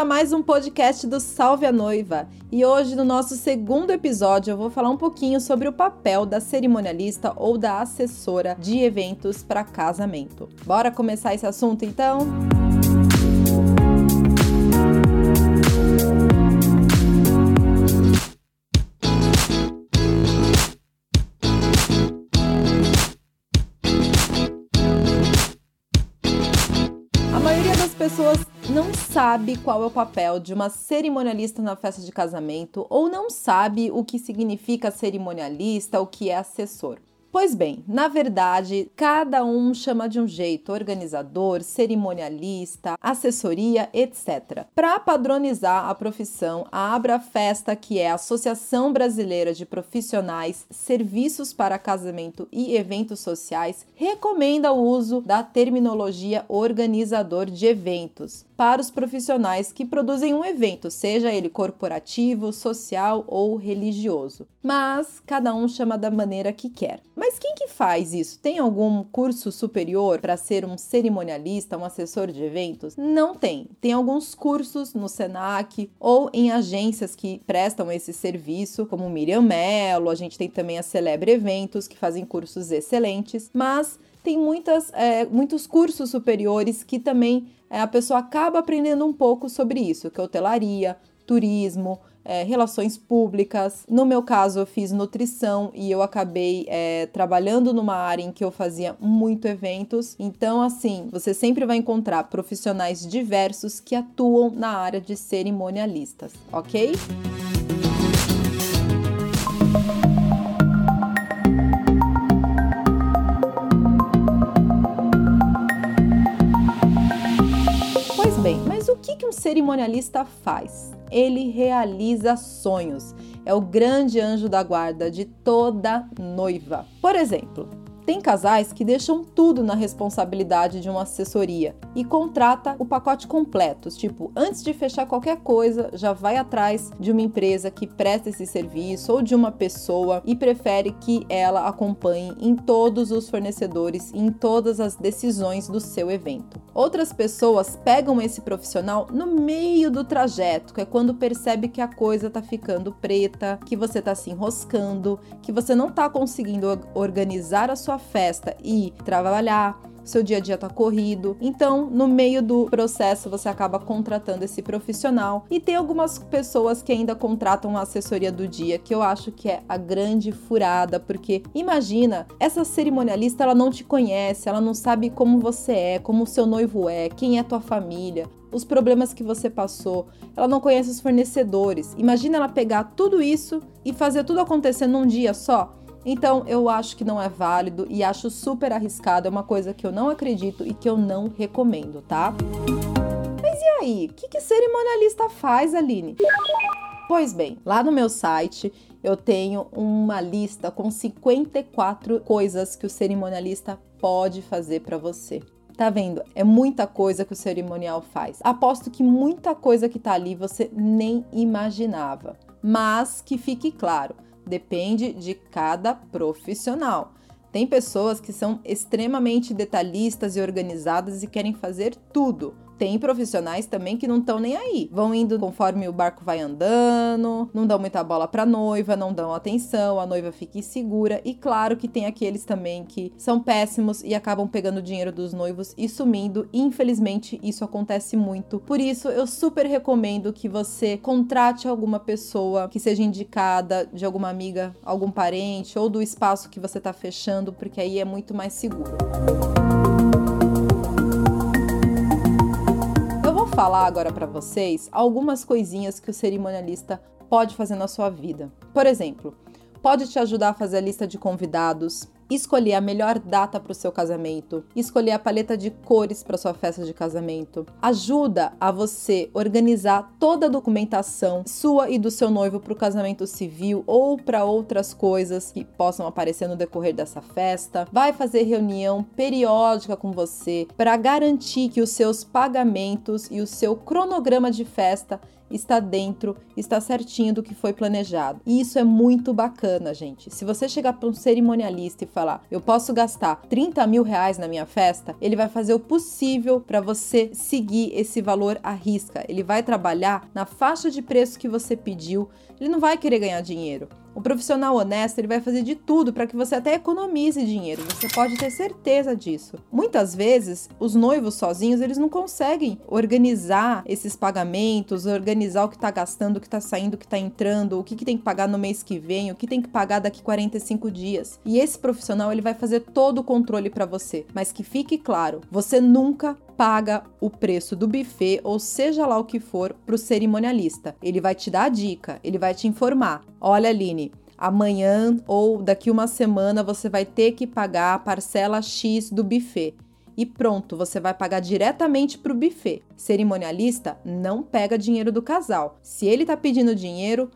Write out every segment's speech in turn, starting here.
a mais um podcast do Salve a Noiva. E hoje, no nosso segundo episódio, eu vou falar um pouquinho sobre o papel da cerimonialista ou da assessora de eventos para casamento. Bora começar esse assunto então? pessoas não sabe qual é o papel de uma cerimonialista na festa de casamento ou não sabe o que significa cerimonialista, o que é assessor. Pois bem, na verdade, cada um chama de um jeito: organizador, cerimonialista, assessoria, etc. Para padronizar a profissão, a Abra Festa, que é a Associação Brasileira de Profissionais Serviços para Casamento e Eventos Sociais, recomenda o uso da terminologia organizador de eventos para os profissionais que produzem um evento, seja ele corporativo, social ou religioso. Mas cada um chama da maneira que quer. Mas quem que faz isso? Tem algum curso superior para ser um cerimonialista, um assessor de eventos? Não tem. Tem alguns cursos no Senac ou em agências que prestam esse serviço, como Miriam Mello, a gente tem também a Celebre Eventos, que fazem cursos excelentes, mas tem muitas, é, muitos cursos superiores que também a pessoa acaba aprendendo um pouco sobre isso, que é hotelaria, turismo, é, relações públicas. No meu caso, eu fiz nutrição e eu acabei é, trabalhando numa área em que eu fazia muito eventos. Então, assim, você sempre vai encontrar profissionais diversos que atuam na área de cerimonialistas, ok? um cerimonialista faz? Ele realiza sonhos. É o grande anjo da guarda de toda noiva. Por exemplo, tem casais que deixam tudo na responsabilidade de uma assessoria e contrata o pacote completo, tipo, antes de fechar qualquer coisa, já vai atrás de uma empresa que presta esse serviço ou de uma pessoa e prefere que ela acompanhe em todos os fornecedores e em todas as decisões do seu evento. Outras pessoas pegam esse profissional no meio do trajeto, que é quando percebe que a coisa tá ficando preta, que você tá se enroscando, que você não tá conseguindo organizar a sua festa e trabalhar, seu dia a dia tá corrido. Então, no meio do processo, você acaba contratando esse profissional. E tem algumas pessoas que ainda contratam a assessoria do dia, que eu acho que é a grande furada, porque imagina, essa cerimonialista ela não te conhece, ela não sabe como você é, como o seu noivo é, quem é tua família, os problemas que você passou, ela não conhece os fornecedores. Imagina ela pegar tudo isso e fazer tudo acontecer num dia só. Então eu acho que não é válido e acho super arriscado, é uma coisa que eu não acredito e que eu não recomendo, tá? Mas e aí? O que, que cerimonialista faz, Aline? Pois bem, lá no meu site eu tenho uma lista com 54 coisas que o cerimonialista pode fazer para você. Tá vendo? É muita coisa que o cerimonial faz. Aposto que muita coisa que tá ali você nem imaginava. Mas que fique claro, depende de cada profissional. Tem pessoas que são extremamente detalhistas e organizadas e querem fazer tudo, tem profissionais também que não estão nem aí. Vão indo conforme o barco vai andando, não dão muita bola pra noiva, não dão atenção, a noiva fica insegura. E claro que tem aqueles também que são péssimos e acabam pegando o dinheiro dos noivos e sumindo. Infelizmente, isso acontece muito. Por isso, eu super recomendo que você contrate alguma pessoa que seja indicada de alguma amiga, algum parente ou do espaço que você tá fechando, porque aí é muito mais seguro. Falar agora para vocês algumas coisinhas que o cerimonialista pode fazer na sua vida. Por exemplo, pode te ajudar a fazer a lista de convidados, escolher a melhor data para o seu casamento, escolher a paleta de cores para sua festa de casamento. Ajuda a você organizar toda a documentação sua e do seu noivo para o casamento civil ou para outras coisas que possam aparecer no decorrer dessa festa. Vai fazer reunião periódica com você para garantir que os seus pagamentos e o seu cronograma de festa está dentro, está certinho do que foi planejado. E isso é muito bacana, gente. Se você chegar para um cerimonialista e falar, eu posso gastar 30 mil reais na minha festa, ele vai fazer o possível para você seguir esse valor à risca. Ele vai trabalhar na faixa de preço que você pediu. Ele não vai querer ganhar dinheiro. O profissional honesto ele vai fazer de tudo para que você até economize dinheiro. Você pode ter certeza disso. Muitas vezes os noivos sozinhos eles não conseguem organizar esses pagamentos, organizar o que está gastando, o que está saindo, o que está entrando, o que, que tem que pagar no mês que vem, o que tem que pagar daqui 45 dias. E esse profissional ele vai fazer todo o controle para você. Mas que fique claro, você nunca paga o preço do buffet ou seja lá o que for para o cerimonialista. Ele vai te dar a dica, ele vai te informar. Olha, Aline, amanhã ou daqui uma semana você vai ter que pagar a parcela X do buffet. E pronto, você vai pagar diretamente para o buffet. Cerimonialista não pega dinheiro do casal. Se ele tá pedindo dinheiro,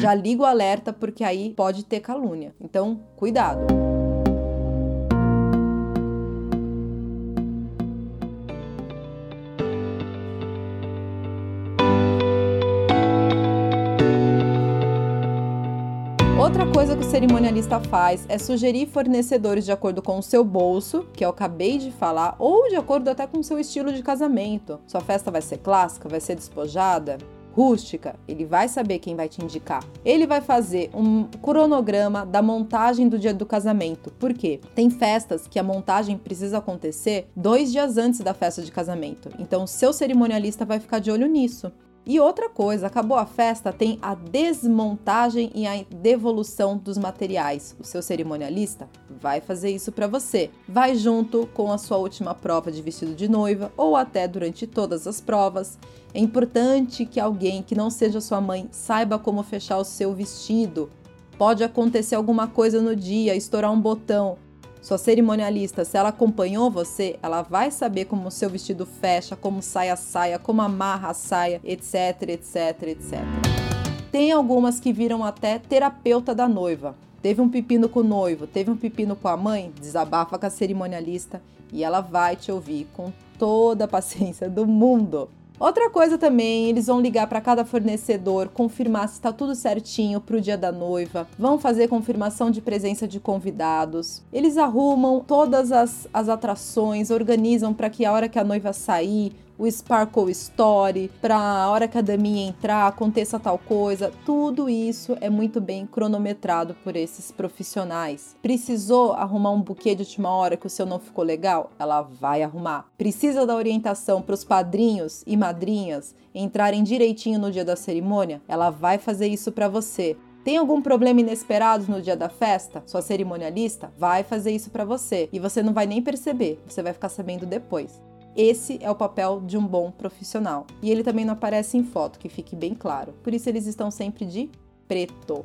já liga o alerta porque aí pode ter calúnia. Então, cuidado. Outra coisa que o cerimonialista faz é sugerir fornecedores de acordo com o seu bolso, que eu acabei de falar, ou de acordo até com o seu estilo de casamento. Sua festa vai ser clássica, vai ser despojada, rústica, ele vai saber quem vai te indicar. Ele vai fazer um cronograma da montagem do dia do casamento. Por quê? Tem festas que a montagem precisa acontecer dois dias antes da festa de casamento. Então, o seu cerimonialista vai ficar de olho nisso. E outra coisa, acabou a festa, tem a desmontagem e a devolução dos materiais. O seu cerimonialista vai fazer isso para você. Vai junto com a sua última prova de vestido de noiva ou até durante todas as provas. É importante que alguém que não seja sua mãe saiba como fechar o seu vestido. Pode acontecer alguma coisa no dia, estourar um botão. Sua cerimonialista, se ela acompanhou você, ela vai saber como o seu vestido fecha, como sai a saia, como amarra a saia, etc, etc, etc. Tem algumas que viram até terapeuta da noiva. Teve um pepino com o noivo, teve um pepino com a mãe, desabafa com a cerimonialista e ela vai te ouvir com toda a paciência do mundo. Outra coisa também, eles vão ligar para cada fornecedor, confirmar se está tudo certinho para o dia da noiva, vão fazer confirmação de presença de convidados. Eles arrumam todas as, as atrações, organizam para que a hora que a noiva sair, o Sparkle Story, para a hora que a daminha entrar aconteça tal coisa. Tudo isso é muito bem cronometrado por esses profissionais. Precisou arrumar um buquê de última hora que o seu não ficou legal? Ela vai arrumar. Precisa da orientação para os padrinhos e madrinhas entrarem direitinho no dia da cerimônia? Ela vai fazer isso para você. Tem algum problema inesperado no dia da festa? Sua cerimonialista vai fazer isso para você e você não vai nem perceber, você vai ficar sabendo depois. Esse é o papel de um bom profissional. E ele também não aparece em foto, que fique bem claro. Por isso eles estão sempre de preto.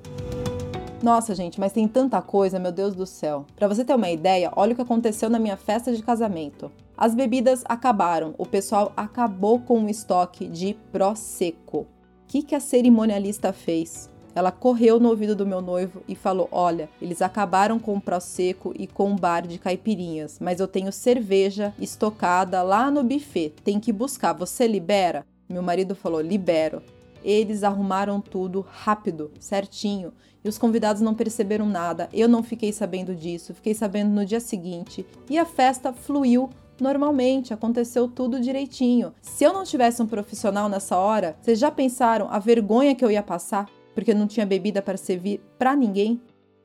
Nossa, gente, mas tem tanta coisa, meu Deus do céu. Para você ter uma ideia, olha o que aconteceu na minha festa de casamento. As bebidas acabaram, o pessoal acabou com o estoque de Prosecco. O que, que a cerimonialista fez? Ela correu no ouvido do meu noivo e falou: Olha, eles acabaram com o Prosecco e com o bar de caipirinhas, mas eu tenho cerveja estocada lá no buffet. Tem que buscar. Você libera? Meu marido falou: Libero. Eles arrumaram tudo rápido, certinho, e os convidados não perceberam nada. Eu não fiquei sabendo disso, fiquei sabendo no dia seguinte, e a festa fluiu normalmente, aconteceu tudo direitinho. Se eu não tivesse um profissional nessa hora, vocês já pensaram a vergonha que eu ia passar? Porque não tinha bebida para servir para ninguém.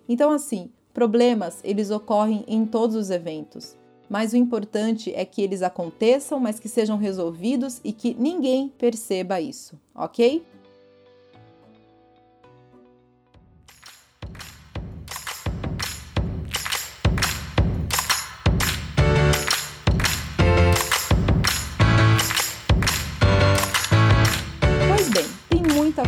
Então, assim, problemas eles ocorrem em todos os eventos. Mas o importante é que eles aconteçam, mas que sejam resolvidos e que ninguém perceba isso, ok?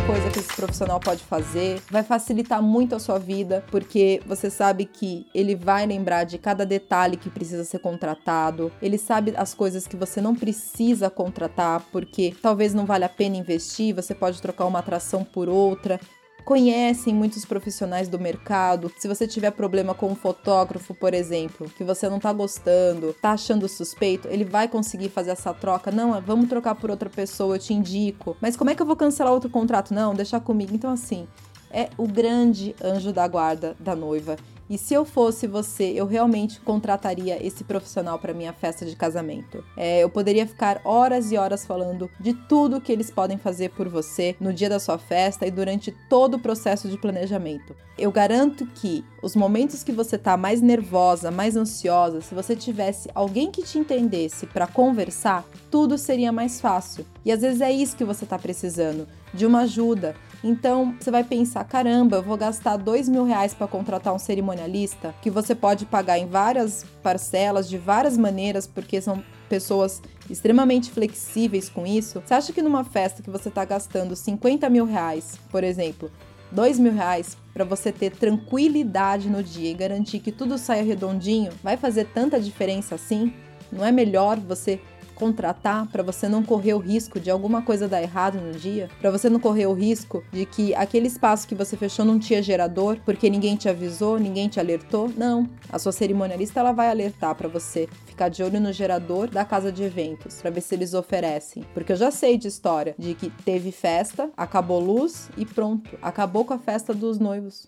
Coisa que esse profissional pode fazer, vai facilitar muito a sua vida, porque você sabe que ele vai lembrar de cada detalhe que precisa ser contratado, ele sabe as coisas que você não precisa contratar, porque talvez não vale a pena investir, você pode trocar uma atração por outra. Conhecem muitos profissionais do mercado. Se você tiver problema com um fotógrafo, por exemplo, que você não tá gostando, tá achando suspeito, ele vai conseguir fazer essa troca. Não, vamos trocar por outra pessoa, eu te indico. Mas como é que eu vou cancelar outro contrato? Não, deixar comigo. Então, assim, é o grande anjo da guarda da noiva. E se eu fosse você, eu realmente contrataria esse profissional para minha festa de casamento. É, eu poderia ficar horas e horas falando de tudo que eles podem fazer por você no dia da sua festa e durante todo o processo de planejamento. Eu garanto que os momentos que você tá mais nervosa, mais ansiosa, se você tivesse alguém que te entendesse para conversar, tudo seria mais fácil. E às vezes é isso que você tá precisando, de uma ajuda então você vai pensar: caramba, vou gastar dois mil reais para contratar um cerimonialista que você pode pagar em várias parcelas, de várias maneiras, porque são pessoas extremamente flexíveis com isso. Você acha que numa festa que você está gastando 50 mil reais, por exemplo, dois mil reais para você ter tranquilidade no dia e garantir que tudo saia redondinho, vai fazer tanta diferença assim? Não é melhor você contratar para você não correr o risco de alguma coisa dar errado no dia, para você não correr o risco de que aquele espaço que você fechou não tinha gerador porque ninguém te avisou, ninguém te alertou. Não, a sua cerimonialista ela vai alertar para você ficar de olho no gerador da casa de eventos para ver se eles oferecem, porque eu já sei de história de que teve festa, acabou luz e pronto, acabou com a festa dos noivos.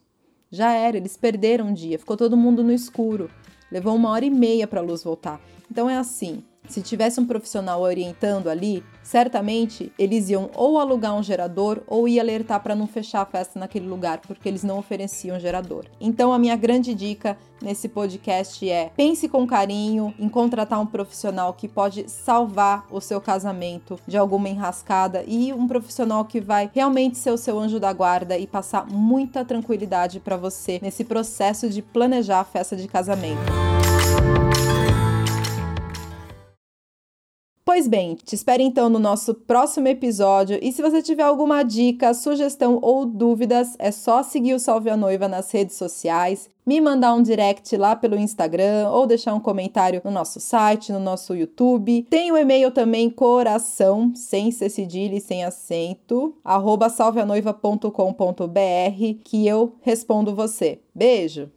Já era, eles perderam um dia, ficou todo mundo no escuro. Levou uma hora e meia para a luz voltar. Então é assim, se tivesse um profissional orientando ali, certamente eles iam ou alugar um gerador ou ia alertar para não fechar a festa naquele lugar, porque eles não ofereciam gerador. Então a minha grande dica nesse podcast é: pense com carinho em contratar um profissional que pode salvar o seu casamento de alguma enrascada e um profissional que vai realmente ser o seu anjo da guarda e passar muita tranquilidade para você nesse processo de planejar a festa de casamento. Pois bem, te espero então no nosso próximo episódio. E se você tiver alguma dica, sugestão ou dúvidas, é só seguir o Salve a Noiva nas redes sociais, me mandar um direct lá pelo Instagram ou deixar um comentário no nosso site, no nosso YouTube. Tem o e-mail também coração, sem ser cedilha e sem acento, arroba salveanoiva.com.br que eu respondo você. Beijo!